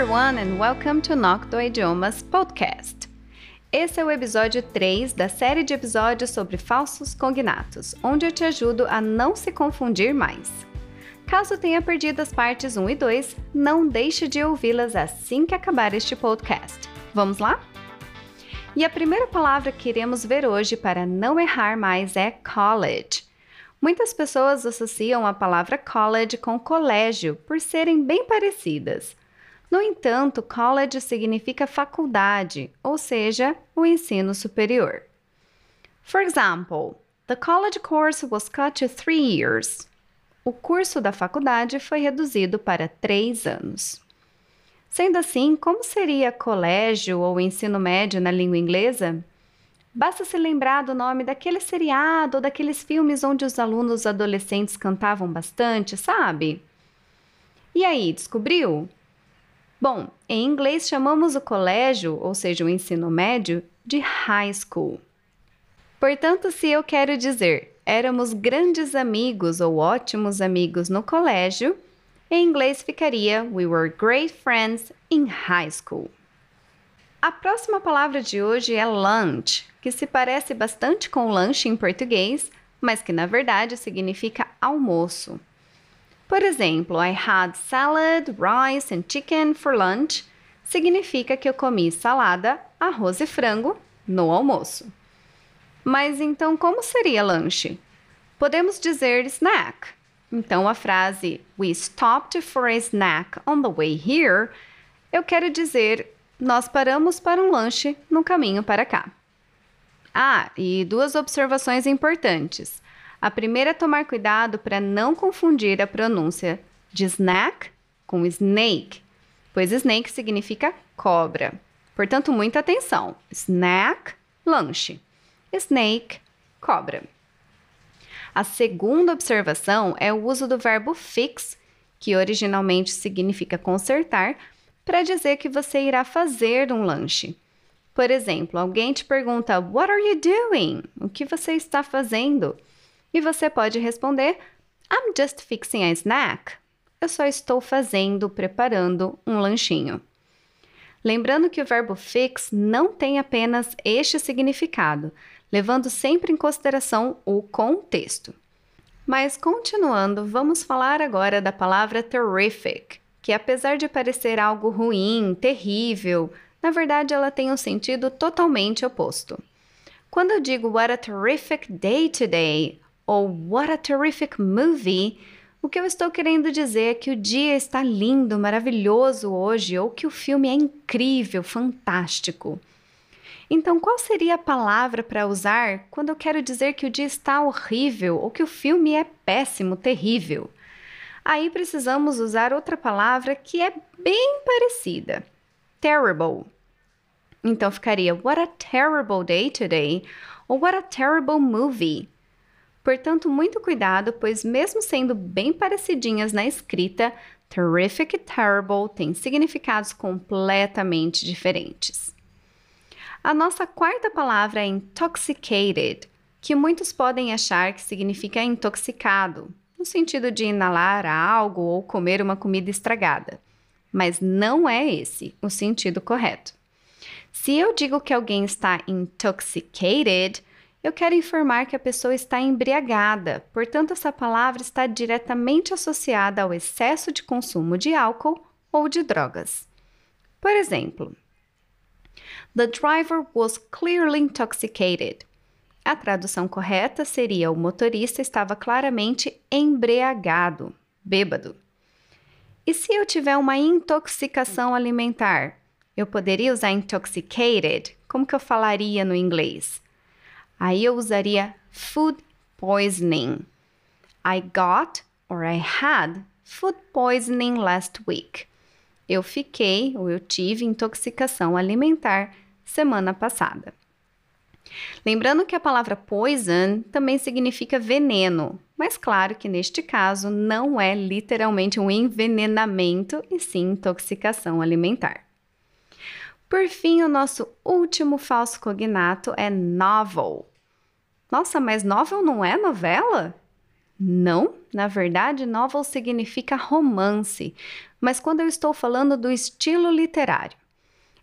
everyone and welcome to Nocto Idiomas Podcast. Esse é o episódio 3 da série de episódios sobre falsos cognatos, onde eu te ajudo a não se confundir mais. Caso tenha perdido as partes 1 e 2, não deixe de ouvi-las assim que acabar este podcast. Vamos lá? E a primeira palavra que iremos ver hoje para não errar mais é college. Muitas pessoas associam a palavra college com colégio por serem bem parecidas. No entanto, college significa faculdade, ou seja, o ensino superior. For example, the college course was cut to three years. O curso da faculdade foi reduzido para três anos. Sendo assim, como seria colégio ou ensino médio na língua inglesa? Basta se lembrar do nome daquele seriado ou daqueles filmes onde os alunos adolescentes cantavam bastante, sabe? E aí, descobriu? Bom, em inglês chamamos o colégio, ou seja, o ensino médio, de high school. Portanto, se eu quero dizer éramos grandes amigos ou ótimos amigos no colégio, em inglês ficaria We were great friends in high school. A próxima palavra de hoje é lunch, que se parece bastante com lanche em português, mas que na verdade significa almoço. Por exemplo, I had salad, rice and chicken for lunch significa que eu comi salada, arroz e frango no almoço. Mas então como seria lanche? Podemos dizer snack. Então a frase We stopped for a snack on the way here, eu quero dizer nós paramos para um lanche no caminho para cá. Ah, e duas observações importantes. A primeira é tomar cuidado para não confundir a pronúncia de snack com snake, pois snake significa cobra. Portanto, muita atenção. Snack, lanche. Snake, cobra. A segunda observação é o uso do verbo fix, que originalmente significa consertar, para dizer que você irá fazer um lanche. Por exemplo, alguém te pergunta: What are you doing? O que você está fazendo? E você pode responder: I'm just fixing a snack. Eu só estou fazendo, preparando um lanchinho. Lembrando que o verbo fix não tem apenas este significado, levando sempre em consideração o contexto. Mas continuando, vamos falar agora da palavra terrific, que apesar de parecer algo ruim, terrível, na verdade ela tem um sentido totalmente oposto. Quando eu digo What a terrific day today, ou What a Terrific Movie, o que eu estou querendo dizer é que o dia está lindo, maravilhoso hoje, ou que o filme é incrível, fantástico. Então, qual seria a palavra para usar quando eu quero dizer que o dia está horrível ou que o filme é péssimo, terrível? Aí precisamos usar outra palavra que é bem parecida: terrible. Então ficaria What a terrible day today ou What a terrible movie. Portanto, muito cuidado, pois, mesmo sendo bem parecidinhas na escrita, terrific e terrible têm significados completamente diferentes. A nossa quarta palavra é intoxicated, que muitos podem achar que significa intoxicado, no sentido de inalar algo ou comer uma comida estragada. Mas não é esse o sentido correto. Se eu digo que alguém está intoxicated, eu quero informar que a pessoa está embriagada, portanto, essa palavra está diretamente associada ao excesso de consumo de álcool ou de drogas. Por exemplo, The driver was clearly intoxicated. A tradução correta seria: o motorista estava claramente embriagado, bêbado. E se eu tiver uma intoxicação alimentar, eu poderia usar intoxicated? Como que eu falaria no inglês? Aí eu usaria food poisoning. I got or I had food poisoning last week. Eu fiquei ou eu tive intoxicação alimentar semana passada. Lembrando que a palavra poison também significa veneno, mas claro que neste caso não é literalmente um envenenamento e sim intoxicação alimentar. Por fim, o nosso último falso cognato é novel. Nossa, mas novel não é novela? Não, na verdade, novel significa romance. mas quando eu estou falando do estilo literário.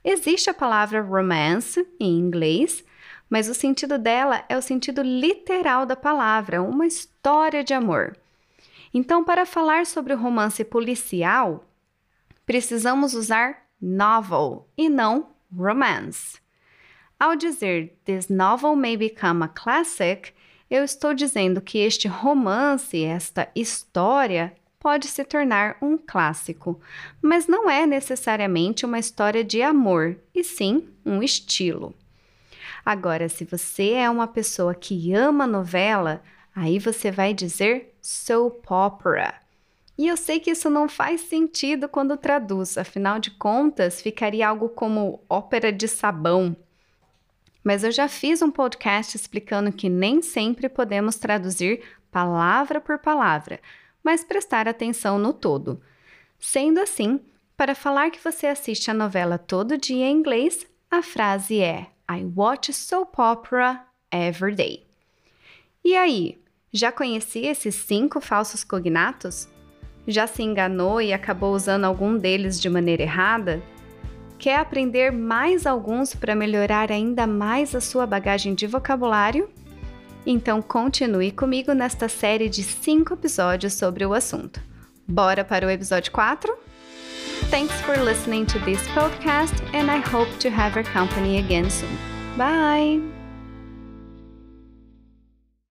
Existe a palavra romance em inglês, mas o sentido dela é o sentido literal da palavra, uma história de amor. Então, para falar sobre o romance policial, precisamos usar novel e não romance. Ao dizer This novel may become a classic, eu estou dizendo que este romance, esta história, pode se tornar um clássico, mas não é necessariamente uma história de amor, e sim um estilo. Agora, se você é uma pessoa que ama novela, aí você vai dizer soap opera. E eu sei que isso não faz sentido quando traduz, afinal de contas, ficaria algo como ópera de sabão. Mas eu já fiz um podcast explicando que nem sempre podemos traduzir palavra por palavra, mas prestar atenção no todo. Sendo assim, para falar que você assiste a novela todo dia em inglês, a frase é I watch soap opera every day. E aí, já conhecia esses cinco falsos cognatos? Já se enganou e acabou usando algum deles de maneira errada? Quer aprender mais alguns para melhorar ainda mais a sua bagagem de vocabulário? Então continue comigo nesta série de cinco episódios sobre o assunto. Bora para o episódio 4? Thanks for listening to this podcast and I hope to have your company again soon. Bye!